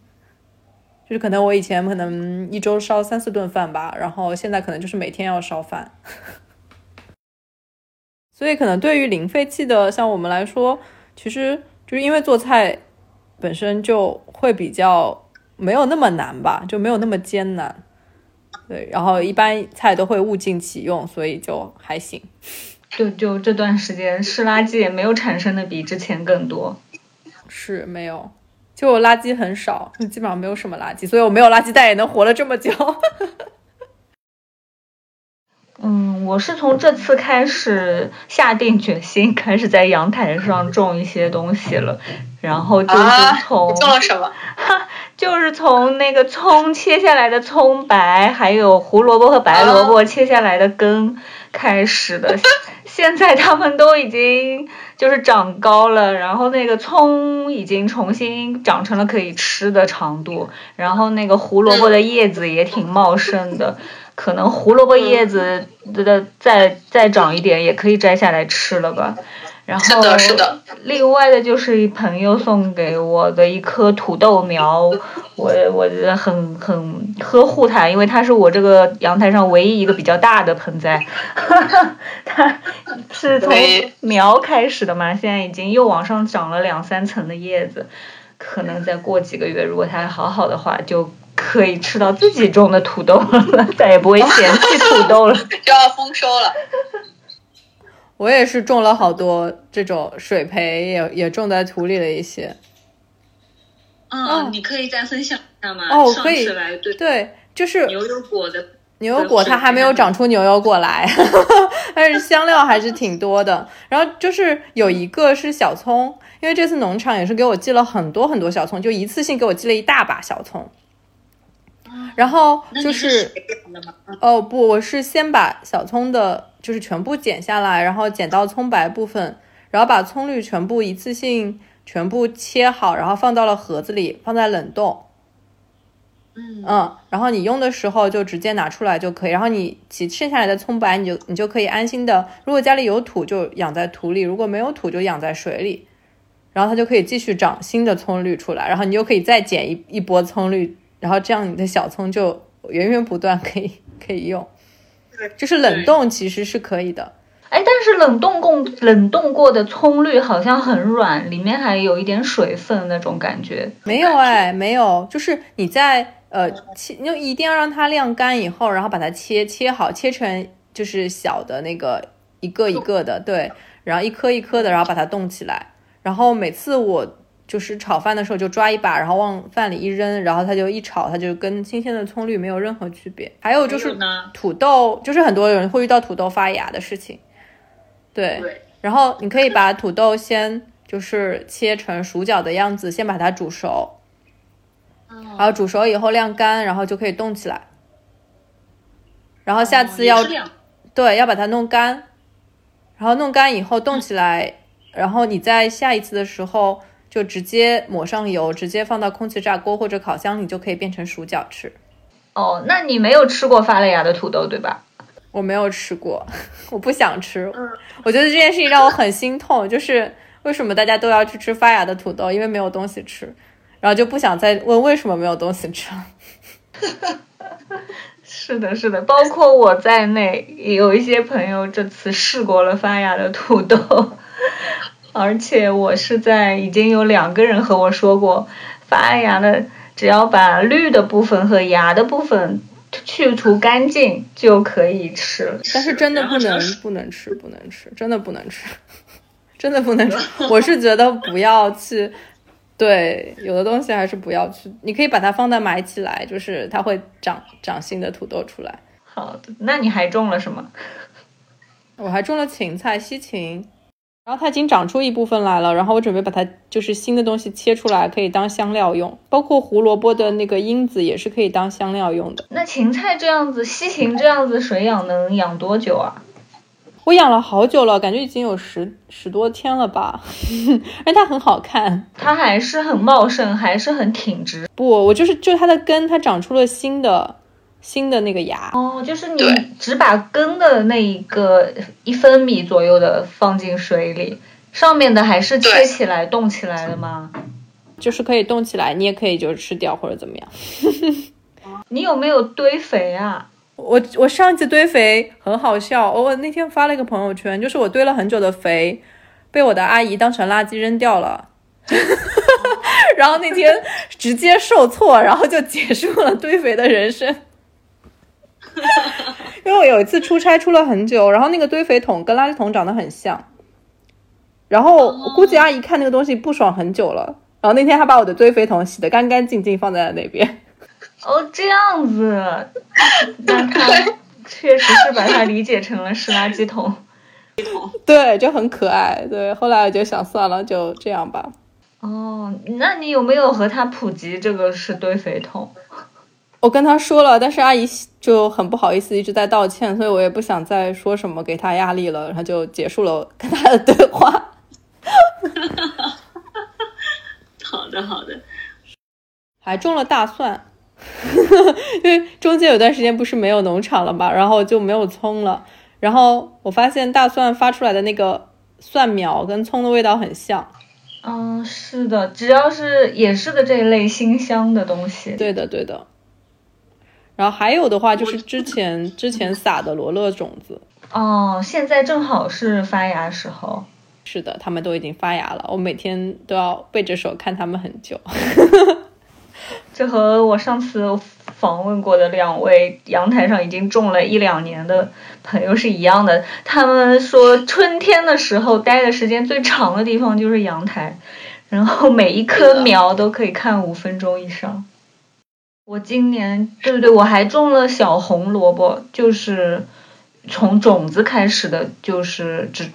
就是可能我以前可能一周烧三四顿饭吧，然后现在可能就是每天要烧饭。所以可能对于零废弃的像我们来说，其实就是因为做菜本身就会比较没有那么难吧，就没有那么艰难。对，然后一般菜都会物尽其用，所以就还行。就就这段时间，湿垃圾也没有产生的比之前更多。是没有，就我垃圾很少，基本上没有什么垃圾，所以我没有垃圾袋也能活了这么久。嗯，我是从这次开始下定决心，开始在阳台上种一些东西了。然后就是从种了什么？就是从那个葱切下来的葱白，还有胡萝卜和白萝卜切下来的根开始的。现在它们都已经就是长高了，然后那个葱已经重新长成了可以吃的长度，然后那个胡萝卜的叶子也挺茂盛的。可能胡萝卜叶子的再再长一点，也可以摘下来吃了吧。然后，另外的就是朋友送给我的一颗土豆苗，我我觉得很很呵护它，因为它是我这个阳台上唯一一个比较大的盆栽。它是从苗开始的嘛，现在已经又往上长了两三层的叶子，可能再过几个月，如果它好好的话，就。可以吃到自己种的土豆了，再也不会 嫌弃土豆了，就要丰收了。我也是种了好多这种水培，也也种在土里了一些。嗯，你可以再分享一下吗？哦，可以。对对，就是牛油果的牛油果，它还没有长出牛油果来，但是香料还是挺多的。然后就是有一个是小葱，因为这次农场也是给我寄了很多很多小葱，就一次性给我寄了一大把小葱。然后就是，哦不，我是先把小葱的，就是全部剪下来，然后剪到葱白部分，然后把葱绿全部一次性全部切好，然后放到了盒子里，放在冷冻。嗯嗯，然后你用的时候就直接拿出来就可以，然后你其剩下来的葱白，你就你就可以安心的，如果家里有土就养在土里，如果没有土就养在水里，然后它就可以继续长新的葱绿出来，然后你又可以再剪一一波葱绿。然后这样你的小葱就源源不断 可以可以用，就是冷冻其实是可以的。哎，但是冷冻过冷冻过的葱绿好像很软，里面还有一点水分那种感觉。没有哎，没有，就是你在呃切，你一定要让它晾干以后，然后把它切切好，切成就是小的那个一个一个的，对，然后一颗一颗的，然后把它冻起来。然后每次我。就是炒饭的时候就抓一把，然后往饭里一扔，然后它就一炒，它就跟新鲜的葱绿没有任何区别。还有就是土豆，就是很多人会遇到土豆发芽的事情。对，然后你可以把土豆先就是切成薯角的样子，先把它煮熟，然后煮熟以后晾干，然后就可以冻起来。然后下次要对要把它弄干，然后弄干以后冻起来，然后你在下一次的时候。就直接抹上油，直接放到空气炸锅或者烤箱里，就可以变成薯角吃。哦，那你没有吃过发了芽的土豆对吧？我没有吃过，我不想吃。嗯，我觉得这件事情让我很心痛，就是为什么大家都要去吃发芽的土豆？因为没有东西吃，然后就不想再问为什么没有东西吃了。是的，是的，包括我在内，有一些朋友这次试过了发芽的土豆。而且我是在已经有两个人和我说过，发芽的只要把绿的部分和芽的部分去除干净就可以吃。但是真的不能不能吃不能吃，真的不能吃，真的不能吃。我是觉得不要去，对，有的东西还是不要去。你可以把它放在埋起来，就是它会长长新的土豆出来。好的，那你还种了什么？我还种了芹菜，西芹。然后它已经长出一部分来了，然后我准备把它就是新的东西切出来，可以当香料用。包括胡萝卜的那个缨子也是可以当香料用的。那芹菜这样子，西芹这样子水养能养多久啊？我养了好久了，感觉已经有十十多天了吧。而 且它很好看，它还是很茂盛，还是很挺直。不，我就是就它的根，它长出了新的。新的那个芽哦，就是你只把根的那一个一分米左右的放进水里，上面的还是切起来冻起来的吗？就是可以冻起来，你也可以就是吃掉或者怎么样。你有没有堆肥啊？我我上一次堆肥很好笑，我那天发了一个朋友圈，就是我堆了很久的肥，被我的阿姨当成垃圾扔掉了。然后那天直接受挫，然后就结束了堆肥的人生。因为我有一次出差出了很久，然后那个堆肥桶跟垃圾桶长得很像，然后我估计阿姨看那个东西不爽很久了，然后那天她把我的堆肥桶洗得干干净净放在了那边。哦，这样子，那他确实是把它理解成了是垃圾桶。对，就很可爱。对，后来我就想算了，就这样吧。哦，那你有没有和他普及这个是堆肥桶？我跟他说了，但是阿姨就很不好意思，一直在道歉，所以我也不想再说什么给他压力了，然后就结束了跟他的对话。好的，好的。还种了大蒜，因为中间有段时间不是没有农场了嘛，然后就没有葱了。然后我发现大蒜发出来的那个蒜苗跟葱的味道很像。嗯，是的，只要是也是的这一类辛香的东西。对的，对的。然后还有的话就是之前之前撒的罗勒种子。哦，现在正好是发芽时候。是的，它们都已经发芽了，我每天都要背着手看它们很久。这和我上次访问过的两位阳台上已经种了一两年的朋友是一样的。他们说春天的时候待的时间最长的地方就是阳台，然后每一棵苗都可以看五分钟以上。我今年对对对，我还种了小红萝卜，就是从种子开始的，就是只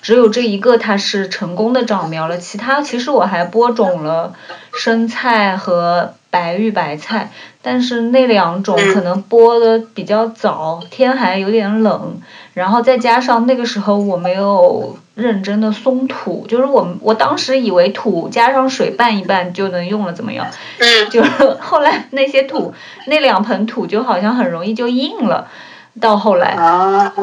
只有这一个它是成功的长苗了，其他其实我还播种了生菜和。白玉白菜，但是那两种可能播的比较早，天还有点冷，然后再加上那个时候我没有认真的松土，就是我我当时以为土加上水拌一拌就能用了，怎么样？就是后来那些土，那两盆土就好像很容易就硬了，到后来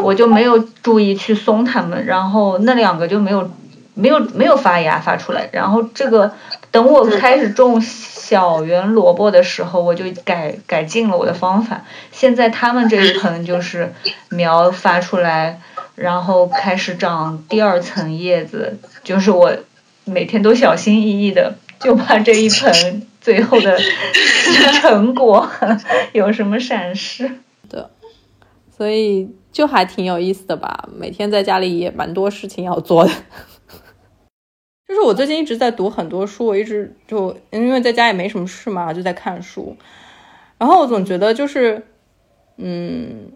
我就没有注意去松它们，然后那两个就没有没有没有发芽发出来，然后这个等我开始种。小圆萝卜的时候，我就改改进了我的方法。现在他们这一盆就是苗发出来，然后开始长第二层叶子，就是我每天都小心翼翼的，就怕这一盆最后的成果 有什么闪失。的，所以就还挺有意思的吧。每天在家里也蛮多事情要做的。就是我最近一直在读很多书，我一直就因为在家也没什么事嘛，就在看书。然后我总觉得就是，嗯，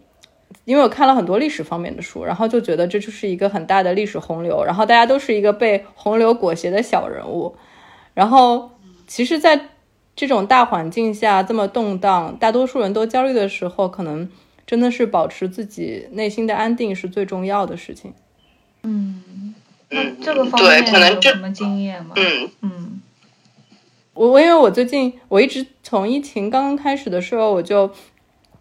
因为我看了很多历史方面的书，然后就觉得这就是一个很大的历史洪流，然后大家都是一个被洪流裹挟的小人物。然后其实，在这种大环境下这么动荡，大多数人都焦虑的时候，可能真的是保持自己内心的安定是最重要的事情。嗯。那这个方面有什么经验吗？嗯嗯，我我因为我最近我一直从疫情刚刚开始的时候，我就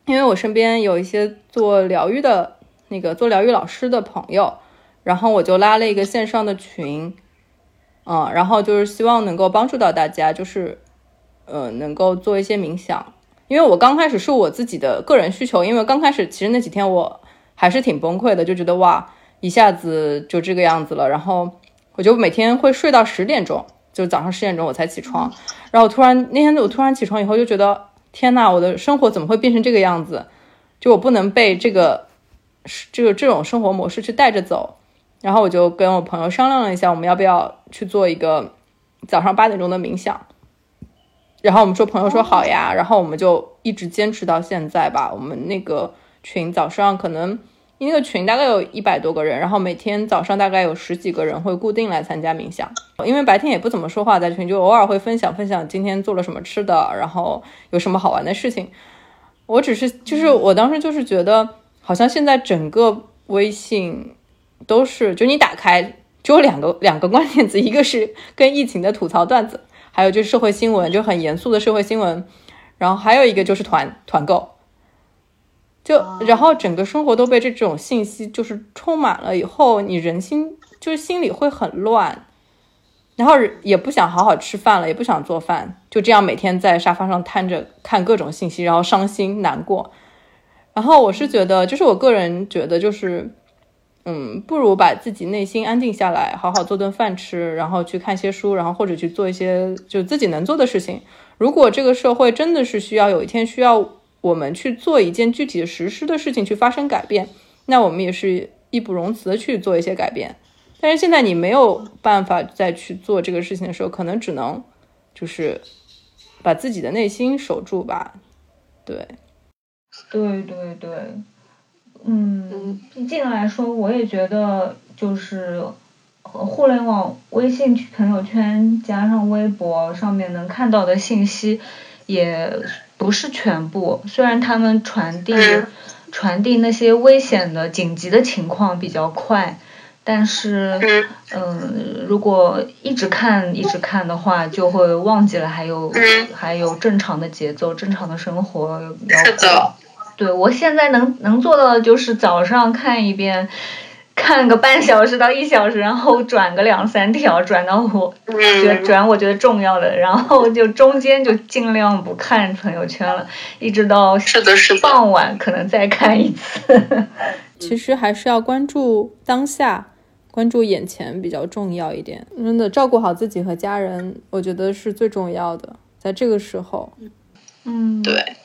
因为我身边有一些做疗愈的那个做疗愈老师的朋友，然后我就拉了一个线上的群，嗯，然后就是希望能够帮助到大家，就是呃能够做一些冥想，因为我刚开始是我自己的个人需求，因为刚开始其实那几天我还是挺崩溃的，就觉得哇。一下子就这个样子了，然后我就每天会睡到十点钟，就早上十点钟我才起床。然后突然那天我突然起床以后就觉得天呐，我的生活怎么会变成这个样子？就我不能被这个这个这种生活模式去带着走。然后我就跟我朋友商量了一下，我们要不要去做一个早上八点钟的冥想？然后我们说朋友说好呀，然后我们就一直坚持到现在吧。我们那个群早上可能。那个群大概有一百多个人，然后每天早上大概有十几个人会固定来参加冥想。因为白天也不怎么说话，在群就偶尔会分享分享今天做了什么吃的，然后有什么好玩的事情。我只是就是我当时就是觉得，好像现在整个微信都是，就你打开就有两个两个关键词，一个是跟疫情的吐槽段子，还有就是社会新闻，就很严肃的社会新闻，然后还有一个就是团团购。就然后整个生活都被这种信息就是充满了以后，你人心就是心里会很乱，然后也不想好好吃饭了，也不想做饭，就这样每天在沙发上瘫着看各种信息，然后伤心难过。然后我是觉得，就是我个人觉得，就是，嗯，不如把自己内心安定下来，好好做顿饭吃，然后去看些书，然后或者去做一些就自己能做的事情。如果这个社会真的是需要有一天需要我们去做一件具体实施的事情去发生改变，那我们也是义不容辞的去做一些改变。但是现在你没有办法再去做这个事情的时候，可能只能就是把自己的内心守住吧。对，对对对，嗯，毕竟来说，我也觉得就是互联网、微信朋友圈加上微博上面能看到的信息，也不是全部。虽然他们传递传递那些危险的、紧急的情况比较快。但是，嗯，如果一直看一直看的话，就会忘记了还有还有正常的节奏、正常的生活要过。对，我现在能能做到的就是早上看一遍，看个半小时到一小时，然后转个两三条，转到我觉转我觉得重要的，然后就中间就尽量不看朋友圈了，一直到是的，是傍晚可能再看一次。其实还是要关注当下。关注眼前比较重要一点，真的照顾好自己和家人，我觉得是最重要的。在这个时候，嗯，对。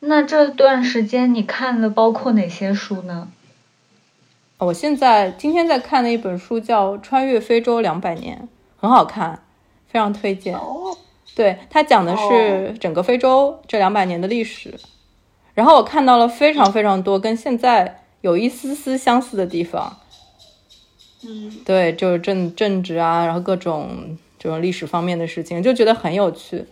那这段时间你看的包括哪些书呢？我现在今天在看的一本书叫《穿越非洲两百年》，很好看，非常推荐。对，它讲的是整个非洲这两百年的历史。然后我看到了非常非常多跟现在有一丝丝相似的地方。嗯，对，就是政政治啊，然后各种这种历史方面的事情，就觉得很有趣。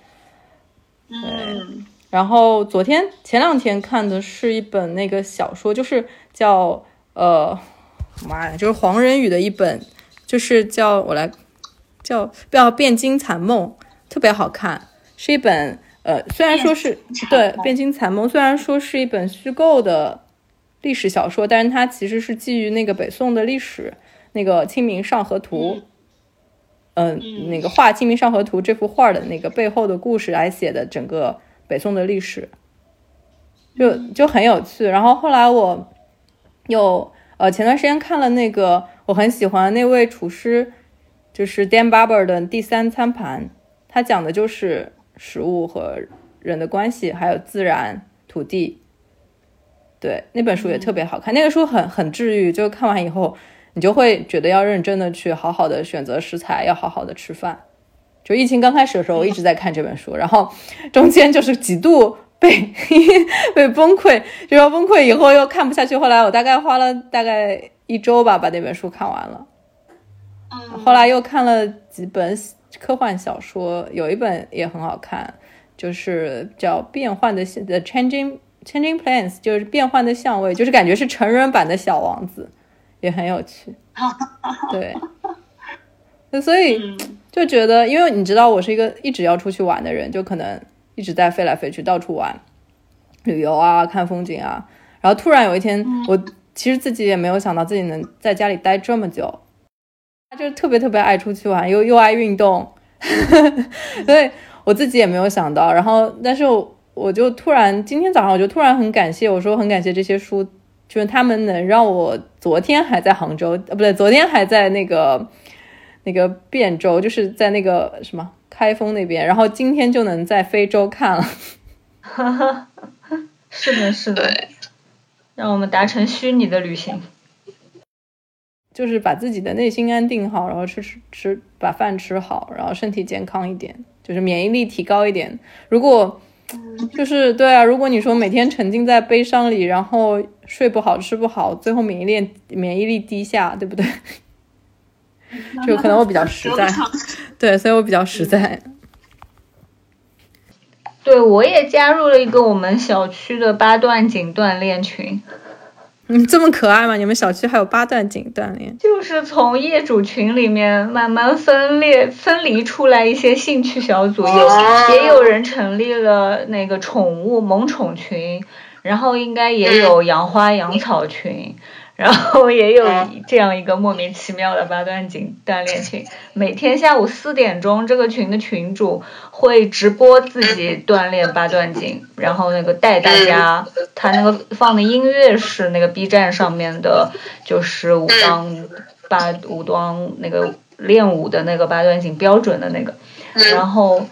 嗯，然后昨天前两天看的是一本那个小说，就是叫呃，妈呀，就是黄仁宇的一本，就是叫我来叫叫《汴京残梦》，特别好看，是一本呃，虽然说是对《汴京残梦》，虽然说是一本虚构的历史小说，但是它其实是基于那个北宋的历史。那个《清明上河图》，嗯，那个画《清明上河图》这幅画的那个背后的故事来写的整个北宋的历史，就就很有趣。然后后来我又呃前段时间看了那个我很喜欢那位厨师，就是 Dan Barber 的《第三餐盘》，他讲的就是食物和人的关系，还有自然、土地。对，那本书也特别好看，那个书很很治愈，就看完以后。你就会觉得要认真的去好好的选择食材，要好好的吃饭。就疫情刚开始的时候，我一直在看这本书，然后中间就是几度被 被崩溃，就要崩溃以后又看不下去。后来我大概花了大概一周吧，把那本书看完了。后来又看了几本科幻小说，有一本也很好看，就是叫《变幻的 The Changing Changing Plans》，就是变幻的相位，就是感觉是成人版的小王子。也很有趣，对，所以就觉得，因为你知道，我是一个一直要出去玩的人，就可能一直在飞来飞去，到处玩，旅游啊，看风景啊。然后突然有一天，我其实自己也没有想到自己能在家里待这么久，就是特别特别爱出去玩，又又爱运动，所以我自己也没有想到。然后，但是我就突然今天早上，我就突然很感谢，我说很感谢这些书。就是他们能让我昨天还在杭州，呃，不对，昨天还在那个那个汴州，就是在那个什么开封那边，然后今天就能在非洲看了。哈哈，是的，是的，让我们达成虚拟的旅行。就是把自己的内心安定好，然后吃吃吃，把饭吃好，然后身体健康一点，就是免疫力提高一点。如果就是对啊，如果你说每天沉浸在悲伤里，然后睡不好、吃不好，最后免疫力免疫力低下，对不对？就可能我比较实在，对，所以我比较实在。对，我也加入了一个我们小区的八段锦锻炼群。嗯，这么可爱吗？你们小区还有八段锦锻炼？就是从业主群里面慢慢分裂、分离出来一些兴趣小组，也也有人成立了那个宠物萌宠群，然后应该也有养花养草群，然后也有这样一个莫名其妙的八段锦锻炼群，每天下午四点钟，这个群的群主会直播自己锻炼八段锦，然后那个带大家，他那个放的音乐是那个 B 站上面的，就是武当八武当那个练武的那个八段锦标准的那个，然后。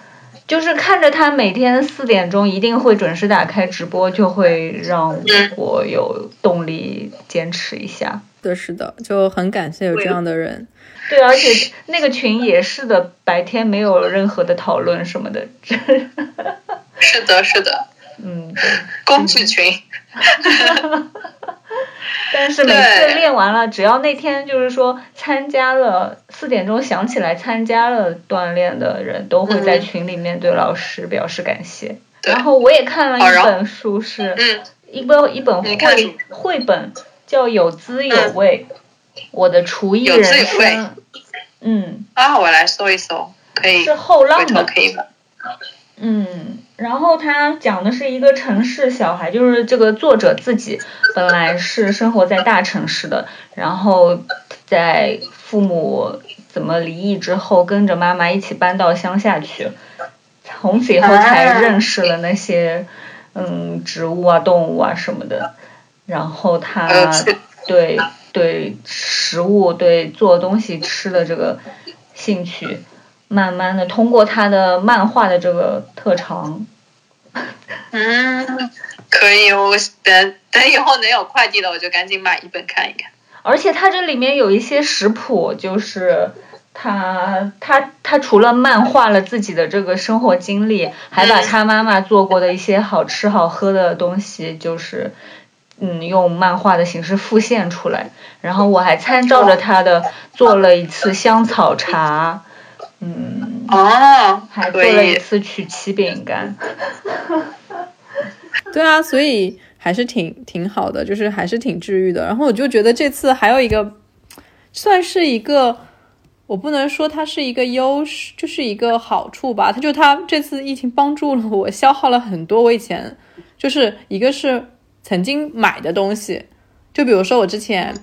就是看着他每天四点钟一定会准时打开直播，就会让我有动力坚持一下。对，是的，就很感谢有这样的人。对，而且那个群也是的，白天没有任何的讨论什么的。是的，是的。嗯，工具群。但是每次练完了，只要那天就是说参加了四点钟想起来参加了锻炼的人，都会在群里面对老师表示感谢。然后我也看了一本书，是一本一本绘绘本，叫《有滋有味》，我的厨艺人生。嗯。啊，我来搜一搜，可以。是后浪的，可以吗？嗯。然后他讲的是一个城市小孩，就是这个作者自己本来是生活在大城市的，然后在父母怎么离异之后，跟着妈妈一起搬到乡下去，从此以后才认识了那些嗯植物啊、动物啊什么的，然后他对对食物、对做东西吃的这个兴趣。慢慢的，通过他的漫画的这个特长，嗯，可以，我等等以后能有快递了，我就赶紧买一本看一看。而且他这里面有一些食谱，就是他他他除了漫画了自己的这个生活经历，还把他妈妈做过的一些好吃好喝的东西，就是嗯用漫画的形式复现出来。然后我还参照着他的做了一次香草茶。嗯哦，还做了一次曲奇饼干。对啊，所以还是挺挺好的，就是还是挺治愈的。然后我就觉得这次还有一个，算是一个，我不能说它是一个优势，就是一个好处吧。它就它这次疫情帮助了我，消耗了很多我以前就是一个是曾经买的东西，就比如说我之前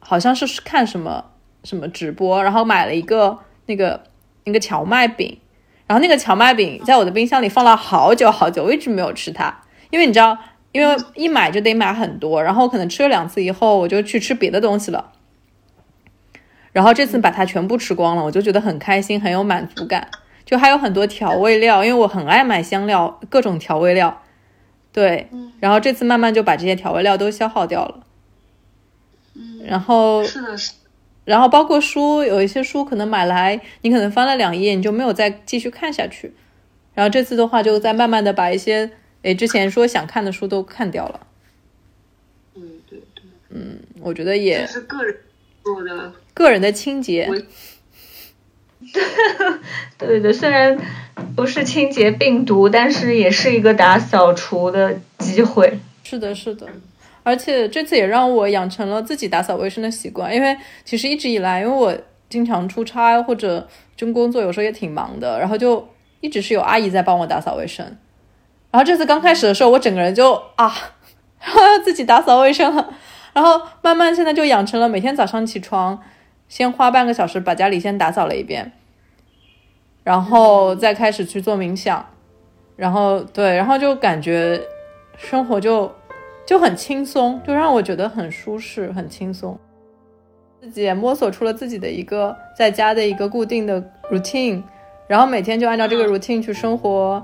好像是看什么什么直播，然后买了一个那个。那个荞麦饼，然后那个荞麦饼在我的冰箱里放了好久好久，我一直没有吃它，因为你知道，因为一买就得买很多，然后可能吃了两次以后，我就去吃别的东西了，然后这次把它全部吃光了，我就觉得很开心，很有满足感，就还有很多调味料，因为我很爱买香料，各种调味料，对，然后这次慢慢就把这些调味料都消耗掉了，嗯，然后是的是。然后包括书，有一些书可能买来，你可能翻了两页，你就没有再继续看下去。然后这次的话，就在慢慢的把一些诶之前说想看的书都看掉了。嗯，对对。嗯，我觉得也。是个人做的。个人的清洁。对的，虽然不是清洁病毒，但是也是一个打扫除的机会。是的，是的。而且这次也让我养成了自己打扫卫生的习惯，因为其实一直以来，因为我经常出差或者就工作，有时候也挺忙的，然后就一直是有阿姨在帮我打扫卫生。然后这次刚开始的时候，我整个人就啊，自己打扫卫生了。然后慢慢现在就养成了每天早上起床，先花半个小时把家里先打扫了一遍，然后再开始去做冥想，然后对，然后就感觉生活就。就很轻松，就让我觉得很舒适、很轻松。自己也摸索出了自己的一个在家的一个固定的 routine，然后每天就按照这个 routine 去生活，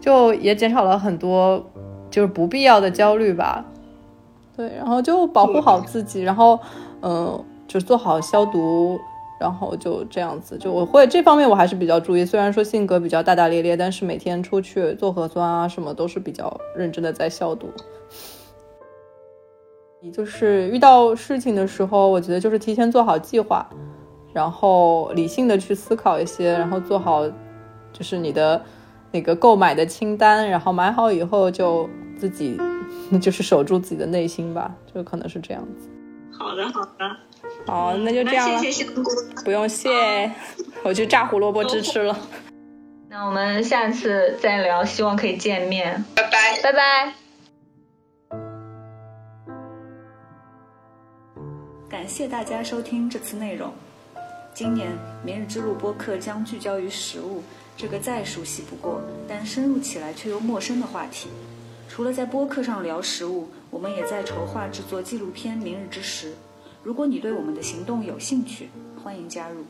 就也减少了很多就是不必要的焦虑吧。对，然后就保护好自己，然后嗯，就做好消毒，然后就这样子。就我会这方面我还是比较注意，虽然说性格比较大大咧咧，但是每天出去做核酸啊什么都是比较认真的在消毒。就是遇到事情的时候，我觉得就是提前做好计划，然后理性的去思考一些，然后做好就是你的那个购买的清单，然后买好以后就自己 就是守住自己的内心吧，就可能是这样子。好的，好的，好，那就这样了。谢谢香菇，不用谢，我去炸胡萝卜汁吃了。那我们下次再聊，希望可以见面。拜拜，拜拜。感谢大家收听这次内容。今年《明日之路》播客将聚焦于食物这个再熟悉不过，但深入起来却又陌生的话题。除了在播客上聊食物，我们也在筹划制作纪录片《明日之食》。如果你对我们的行动有兴趣，欢迎加入。